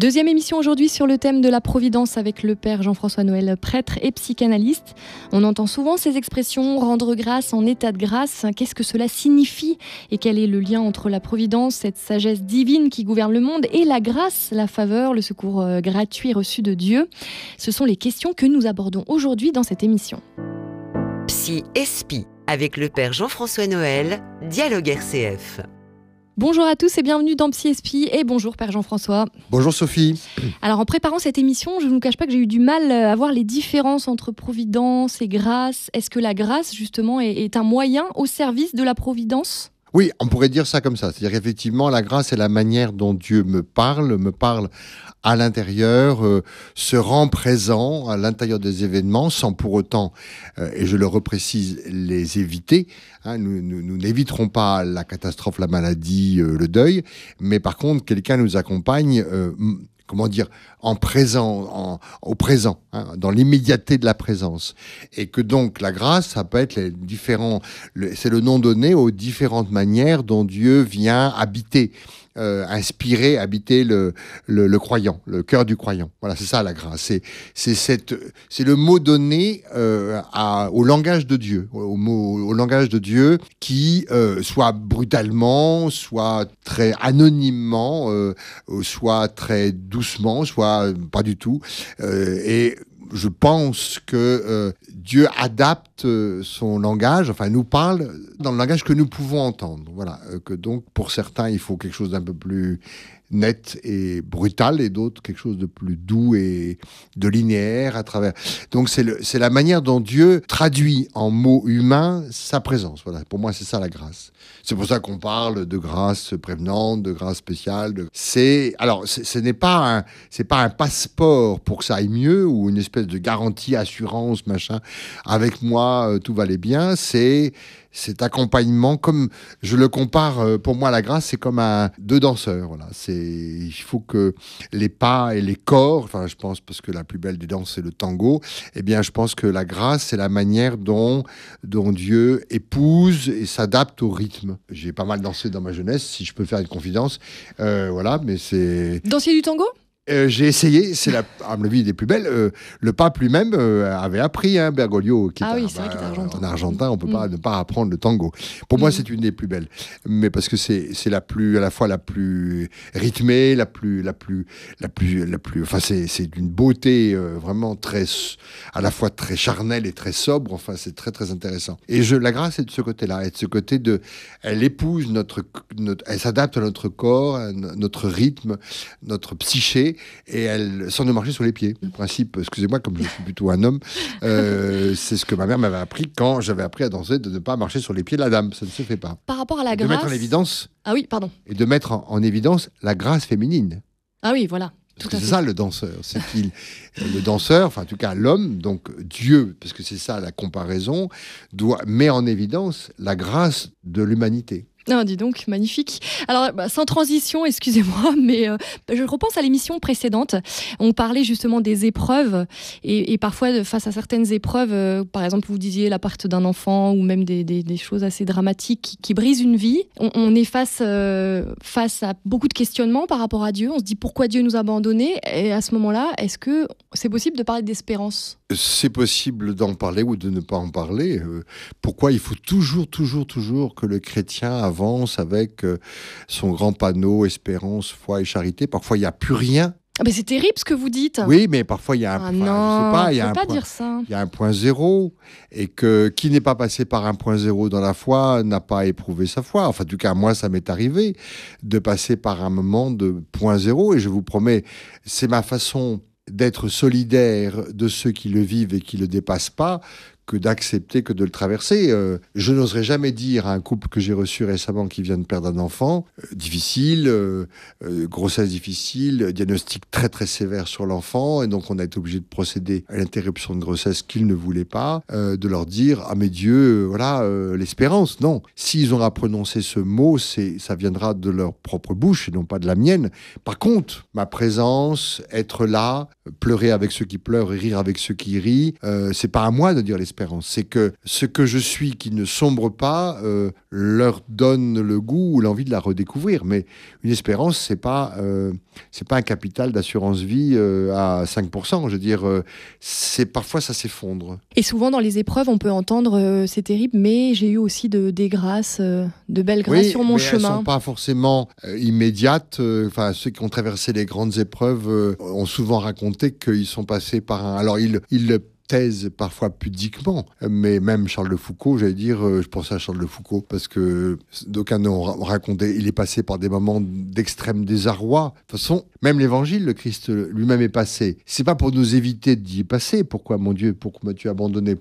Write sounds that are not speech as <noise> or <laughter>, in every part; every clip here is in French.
Deuxième émission aujourd'hui sur le thème de la Providence avec le Père Jean-François Noël, prêtre et psychanalyste. On entend souvent ces expressions rendre grâce en état de grâce. Qu'est-ce que cela signifie et quel est le lien entre la Providence, cette sagesse divine qui gouverne le monde, et la grâce, la faveur, le secours euh, gratuit reçu de Dieu? Ce sont les questions que nous abordons aujourd'hui dans cette émission. Psy Espi avec le Père Jean-François Noël, Dialogue RCF. Bonjour à tous et bienvenue dans Psy et bonjour Père Jean-François. Bonjour Sophie. Alors en préparant cette émission, je ne vous cache pas que j'ai eu du mal à voir les différences entre providence et grâce. Est-ce que la grâce justement est un moyen au service de la providence? Oui, on pourrait dire ça comme ça. C'est-à-dire qu'effectivement, la grâce est la manière dont Dieu me parle, me parle à l'intérieur, euh, se rend présent à l'intérieur des événements sans pour autant, euh, et je le reprécise, les éviter. Hein. nous n'éviterons pas la catastrophe, la maladie, euh, le deuil, mais par contre, quelqu'un nous accompagne comment dire, en présent, au présent, hein, dans l'immédiateté de la présence. Et que donc la grâce, ça peut être les différents, c'est le nom donné aux différentes manières dont Dieu vient habiter euh, inspirer, habiter le, le, croyant, le cœur du croyant. Voilà, c'est ça la grâce. C'est, c'est, le mot donné euh, à, au langage de Dieu, au, mot, au langage de Dieu qui, euh, soit brutalement, soit très anonymement, soit très doucement, soit pas du tout. et je pense que euh, Dieu adapte euh, son langage, enfin nous parle dans le langage que nous pouvons entendre. Voilà, euh, que donc pour certains il faut quelque chose d'un peu plus net et brutal, et d'autres quelque chose de plus doux et de linéaire à travers. Donc c'est la manière dont Dieu traduit en mots humains sa présence. Voilà, pour moi c'est ça la grâce. C'est pour ça qu'on parle de grâce prévenante, de grâce spéciale. C'est alors ce n'est pas un c'est pas un passeport pour que ça aille mieux ou une espèce de garantie assurance machin. Avec moi euh, tout va aller bien. C'est cet accompagnement, comme je le compare, euh, pour moi, la grâce, c'est comme un deux danseurs. Voilà, c'est il faut que les pas et les corps, enfin, je pense parce que la plus belle des danses c'est le tango. Eh bien, je pense que la grâce, c'est la manière dont dont Dieu épouse et s'adapte au rythme. J'ai pas mal dansé dans ma jeunesse, si je peux faire une confidence. Euh, voilà, mais c'est danser du tango? Euh, j'ai essayé, c'est la, à mon avis, des plus belles. Euh, le pape lui-même euh, avait appris, hein, Bergoglio, qui ah est, oui, vrai argentin. en argentin, on ne peut pas mm. ne pas apprendre le tango. Pour moi, mm. c'est une des plus belles, mais parce que c'est la plus, à la fois la plus rythmée, la plus, la plus, la plus, la plus. Enfin, c'est d'une beauté vraiment très, à la fois très charnelle et très sobre. Enfin, c'est très très intéressant. Et je, la grâce est de ce côté-là, est de ce côté de, elle épouse notre, notre elle s'adapte à notre corps, à notre rythme, notre psyché et elle, sans nous marcher sur les pieds. Le principe, excusez-moi, comme je suis plutôt un homme, <laughs> euh, c'est ce que ma mère m'avait appris quand j'avais appris à danser, de ne pas marcher sur les pieds de la dame. Ça ne se fait pas. Par rapport à la grâce. De mettre en évidence. Ah oui, pardon. Et de mettre en, évidence la grâce féminine. Ah oui, voilà. C'est ça le danseur, c'est qu'il, le danseur, enfin en tout cas l'homme, donc Dieu, parce que c'est ça la comparaison, doit met en évidence la grâce de l'humanité. Non, dis donc, magnifique. Alors, bah, sans transition, <laughs> excusez-moi, mais euh, je repense à l'émission précédente. On parlait justement des épreuves et, parfois, face à certaines épreuves, euh, par exemple, vous disiez la perte d'un enfant ou même des, choses assez dramatiques qui, brisent une vie. On, est face, euh, face à beaucoup de questionnements par rapport à Dieu. On se dit pourquoi Dieu nous a abandonnés? Et à ce moment-là, est-ce que c'est possible de parler d'espérance? C'est possible d'en parler ou de ne pas en parler. pourquoi il faut toujours, toujours, toujours que le chrétien avance avec euh, son grand panneau espérance, foi et charité. Parfois, il n'y a plus rien ah, mais c'est terrible ce que vous dites. Oui, mais parfois il y a un, ah non, pas, il y a un pas point, dire ça. Il y a un point zéro et que qui n'est pas passé par un point zéro dans la foi n'a pas éprouvé sa foi. Enfin, en tout cas, moi, ça m'est arrivé de passer par un moment de point zéro et je vous promets, c'est ma façon d'être solidaire de ceux qui le vivent et qui le dépassent pas que d'accepter que de le traverser. Euh, je n'oserais jamais dire à un couple que j'ai reçu récemment qui vient de perdre un enfant, euh, difficile, euh, grossesse difficile, diagnostic très très sévère sur l'enfant, et donc on a été obligé de procéder à l'interruption de grossesse qu'ils ne voulaient pas, de leur dire ah mais Dieu, voilà l'espérance. Non, s'ils ont à prononcer ce mot, c'est ça viendra de leur propre bouche et non pas de la mienne. Par contre, ma présence, être là, pleurer avec ceux qui pleurent et rire avec ceux qui rient. Euh, c'est pas à moi de dire l'espérance, c'est que ce que je suis qui ne sombre pas euh, leur donne le goût ou l'envie de la redécouvrir. Mais une espérance, c'est pas euh, c'est pas un capital d'assurance vie à 5%. Je veux dire, c'est parfois ça s'effondre. Et souvent dans les épreuves, on peut entendre c'est terrible, mais j'ai eu aussi de, des grâces, de belles grâces sur mon mais chemin. Elles sont pas forcément immédiates. Enfin, ceux qui ont traversé les grandes épreuves ont souvent raconté qu'ils sont passés par un. Alors, ils, le taisent parfois pudiquement, mais même Charles de Foucault, j'allais dire, euh, je pensais à Charles de Foucault, parce que d'aucuns ont raconté, il est passé par des moments d'extrême désarroi. De toute façon, même l'évangile, le Christ lui-même est passé. C'est pas pour nous éviter d'y passer. Pourquoi, mon Dieu, pourquoi m'as-tu abandonné?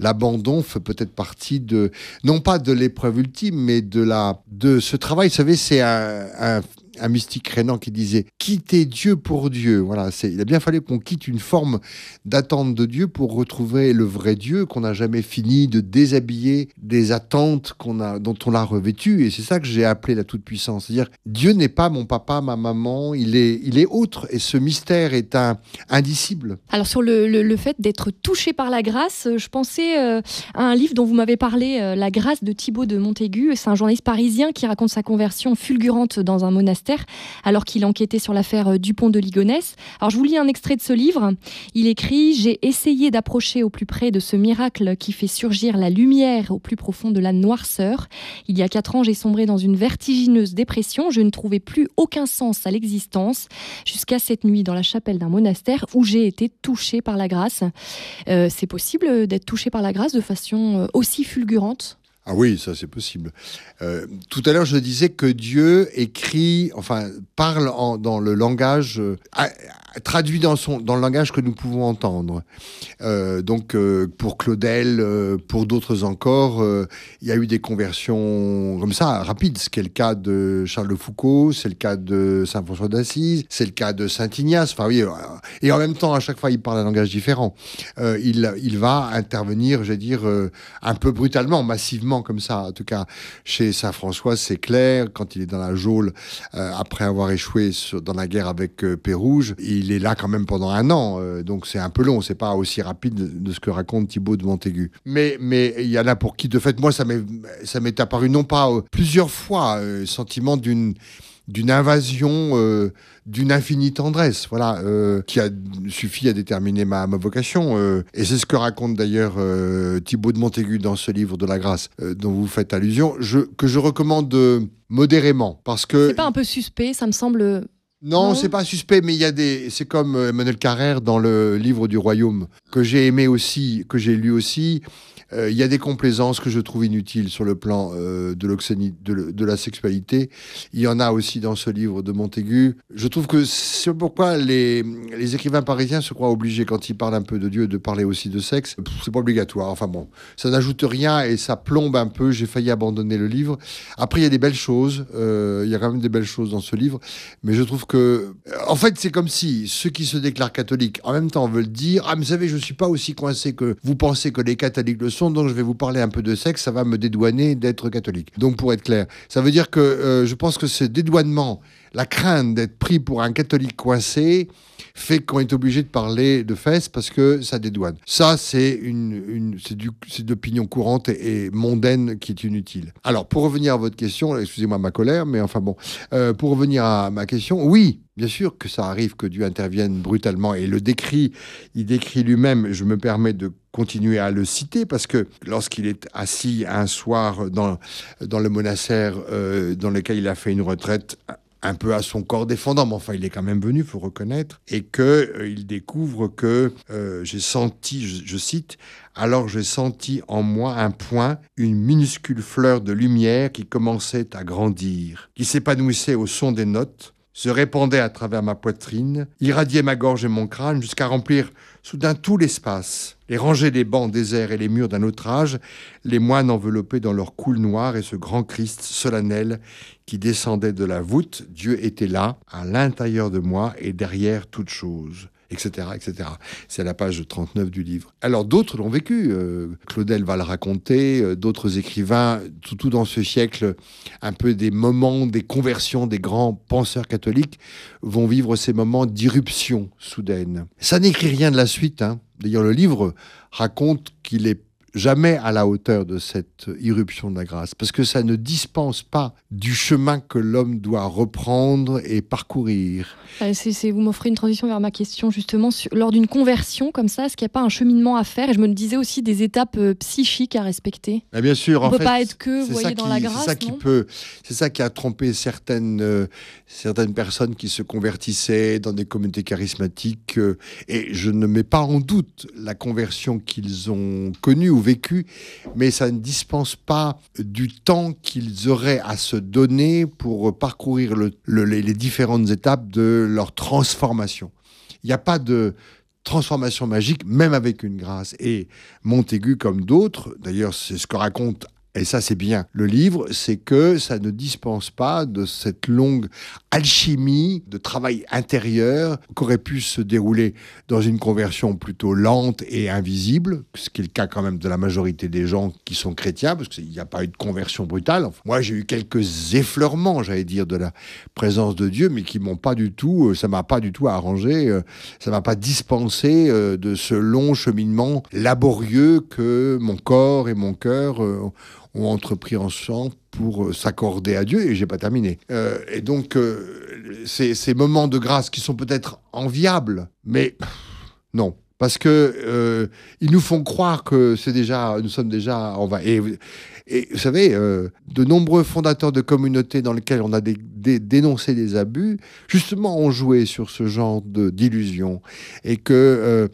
L'abandon fait peut-être partie de, non pas de l'épreuve ultime, mais de la, de ce travail. Vous savez, c'est un un mystique rénan qui disait quitter Dieu pour Dieu. Voilà, c'est, il a bien fallu qu'on quitte une forme d'attente de Dieu pour retrouver le vrai Dieu qu'on n'a jamais fini de déshabiller des attentes qu'on a, dont on l'a revêtu. Et c'est ça que j'ai appelé la toute-puissance. C'est-à-dire, Dieu n'est pas mon papa, ma maman, il est, il est autre. Et ce mystère est un, indicible. Alors, sur le, le, fait d'être touché par la grâce, euh, je pensais euh, à un livre dont vous m'avez parlé, euh, La grâce de Thibaut de Montaigu. C'est un journaliste parisien qui raconte sa conversion fulgurante dans un monastère alors qu'il enquêtait sur l'affaire euh, Dupont de Ligonnès. Alors je vous lis un extrait de ce livre. Il écrit J'ai essayé d'approcher au plus près de ce miracle qui fait surgir la lumière au plus profond de la noirceur. Il y a quatre ans, j'ai sombré dans une vertigineuse dépression. Je ne trouvais plus aucun sens à l'existence jusqu'à cette nuit dans la chapelle d'un monastère où j'ai été touché par la grâce. Euh, c'est possible d'être touché par la grâce de façon euh, aussi fulgurante? Ah oui, ça c'est possible. Euh, tout à l'heure, je disais que Dieu écrit, enfin, parle dans le langage, euh, traduit dans, le langage que nous pouvons entendre. Euh, donc, pour Claudel, pour d'autres encore, il y a eu des conversions comme ça, rapides. Ce qui est le cas de Charles de Foucault, c'est le cas de Saint François d'Assise, c'est le cas de Saint Ignace. Enfin, oui, et en même temps, à chaque fois, il parle un langage différent. il, il va intervenir, je vais dire, un peu brutalement, massivement comme ça. En tout cas, chez Saint-François, c'est clair. Quand il est dans la geôle, euh, après avoir échoué dans la guerre avec euh, Pérouge, il est là quand même pendant un an. Euh, donc c'est un peu long. C'est pas aussi rapide de, ce que raconte Thibaut de Montaigu. Mais mais il y en a pour qui, de fait, moi, ça m'est apparu non pas plusieurs fois, sentiment d'une d'une invasion, euh, d'une infinie tendresse, voilà, euh, qui a suffi à déterminer ma, ma vocation. Euh, et c'est ce que raconte d'ailleurs Thibaut de Montaigu dans ce livre de la grâce dont vous faites allusion, je, que je recommande modérément, parce que... C'est pas un peu suspect, ça me semble... Non, c'est pas suspect, mais il y a des. C'est comme Emmanuel Carrère dans le livre du Royaume que j'ai aimé aussi, que j'ai lu aussi. Euh, il y a des complaisances que je trouve inutiles sur le plan euh, de, de, de, la sexualité. Il y en a aussi dans ce livre de Montaigu. Je trouve que c'est pourquoi les, écrivains parisiens se croient obligés, quand ils parlent un peu de Dieu, de parler aussi de sexe. C'est pas obligatoire. Enfin bon, ça n'ajoute rien et ça plombe un peu. J'ai failli abandonner le livre. Après, il y a des belles choses. Euh, il y a quand même des belles choses dans ce livre. Mais je trouve que. En fait, c'est comme si ceux qui se déclarent catholiques, en même temps, veulent dire Ah, mais vous savez, je suis pas aussi coincé que vous pensez que les catholiques le sont donc je vais vous parler un peu de sexe, ça va me dédouaner d'être catholique. Donc pour être clair, ça veut dire que euh, je pense que ce dédouanement, la crainte d'être pris pour un catholique coincé, fait qu'on est obligé de parler de fesses parce que ça dédouane. Ça, c'est une, une c'est courante et, mondaine qui est inutile. Alors, pour revenir à votre question, excusez-moi ma colère, mais enfin bon, euh, pour revenir à ma question, oui, Bien sûr que ça arrive que Dieu intervienne brutalement et le décrit, il décrit lui-même, je me permets de continuer à le citer parce que lorsqu'il est assis un soir dans, dans le monastère euh, dans lequel il a fait une retraite un peu à son corps défendant, mais enfin il est quand même venu, faut reconnaître, et que euh, il découvre que euh, j'ai senti, je, cite, alors j'ai senti en moi un point, une minuscule fleur de lumière qui commençait à grandir, qui s'épanouissait au son des notes, se répandait à travers ma poitrine, irradiait ma gorge et mon crâne jusqu'à remplir soudain tout l'espace, les rangées des bancs déserts et les murs d'un autre âge, les moines enveloppés dans leur coule noire et ce grand Christ solennel qui descendait de la voûte, Dieu était là, à l'intérieur de moi et derrière toute chose. Etc., etc. C'est à la page 39 du livre. Alors d'autres l'ont vécu. Euh, Claudel va le raconter, euh, d'autres écrivains, tout, tout, dans ce siècle, un peu des moments, des conversions des grands penseurs catholiques vont vivre ces moments d'irruption soudaine. Ça n'écrit rien de la suite. Hein. D'ailleurs, le livre raconte qu'il est jamais à la hauteur de cette irruption de la grâce, parce que ça ne dispense pas du chemin que l'homme doit reprendre et parcourir. C'est, vous m'offrez une transition vers ma question, justement, lors d'une conversion comme ça, est-ce qu'il n'y a pas un cheminement à faire? Et je me disais aussi des étapes euh, psychiques à respecter. bien sûr, On ne peut pas être que, vous voyez, dans la grâce. C'est ça, qui peut, c'est ça qui a trompé certaines, euh, certaines personnes qui se convertissaient dans des communautés charismatiques. Euh, et je ne mets pas en doute la conversion qu'ils ont connue vécu, mais ça ne dispense pas du temps qu'ils auraient à se donner pour parcourir les différentes étapes de leur transformation. Il n'y a pas de transformation magique, même avec une grâce. Et Montaigu, comme d'autres, d'ailleurs c'est ce que raconte et ça c'est bien le livre, c'est que ça ne dispense pas de cette longue alchimie de travail intérieur qu'aurait pu se dérouler dans une conversion plutôt lente et invisible, ce qui est le cas quand même de la majorité des gens qui sont chrétiens, parce qu'il n'y a pas eu de conversion brutale. moi j'ai eu quelques effleurements, j'allais dire, de la présence de Dieu, mais qui m'ont pas du tout, euh, ça m'a pas du tout arrangé, euh, ça m'a pas dispensé euh, de ce long cheminement laborieux que mon corps et mon cœur ont entrepris ensemble pour euh, s'accorder à Dieu, et j'ai pas terminé. Euh, et donc, euh, ces, ces, moments de grâce qui sont peut-être enviables, mais non. Parce que ils nous font croire que c'est déjà, nous sommes déjà en va. Et, vous savez, euh, de nombreux fondateurs de communautés dans lesquelles on a dénoncé des abus, justement, ont joué sur ce genre d'illusion. Et que euh,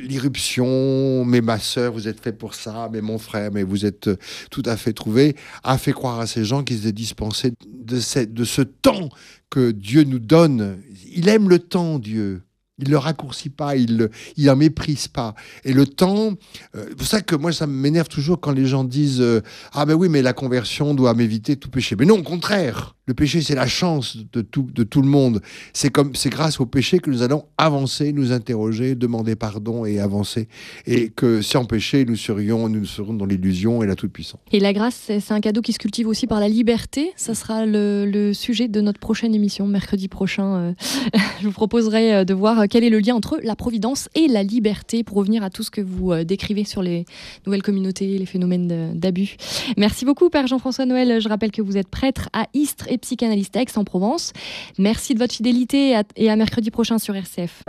l'irruption, mais ma sœur, vous êtes fait pour ça, mais mon frère, mais vous êtes euh, tout à fait trouvé, a fait croire à ces gens qu'ils étaient dispensés de, de ce temps que Dieu nous donne. Il aime le temps, Dieu. Il le raccourcit pas, il il en méprise pas. Et le temps, euh, c'est pour ça que moi ça m'énerve toujours quand les gens disent euh, ah ben oui mais la conversion doit m'éviter tout péché. Mais non, au contraire. Le péché, c'est la chance de tout, de tout le monde. C'est comme, c'est grâce au péché que nous allons avancer, nous interroger, demander pardon et avancer. Et que sans péché, nous serions, nous serions dans l'illusion et la toute-puissance. Et la grâce, c'est un cadeau qui se cultive aussi par la liberté. Ça sera le, sujet de notre prochaine émission, mercredi prochain. Euh, <laughs> je vous proposerai euh, de voir quel est le lien entre la providence et la liberté pour revenir à tout ce que vous euh, décrivez sur les nouvelles communautés, les phénomènes d'abus. Merci beaucoup, Père Jean-François Noël. Je rappelle que vous êtes prêtre à Istres psychanalyste Aix-en-Provence. Merci de votre fidélité et à mercredi prochain sur RCF.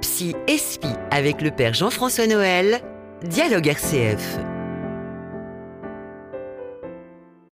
Psy Espi avec le père Jean-François Noël, Dialogue RCF.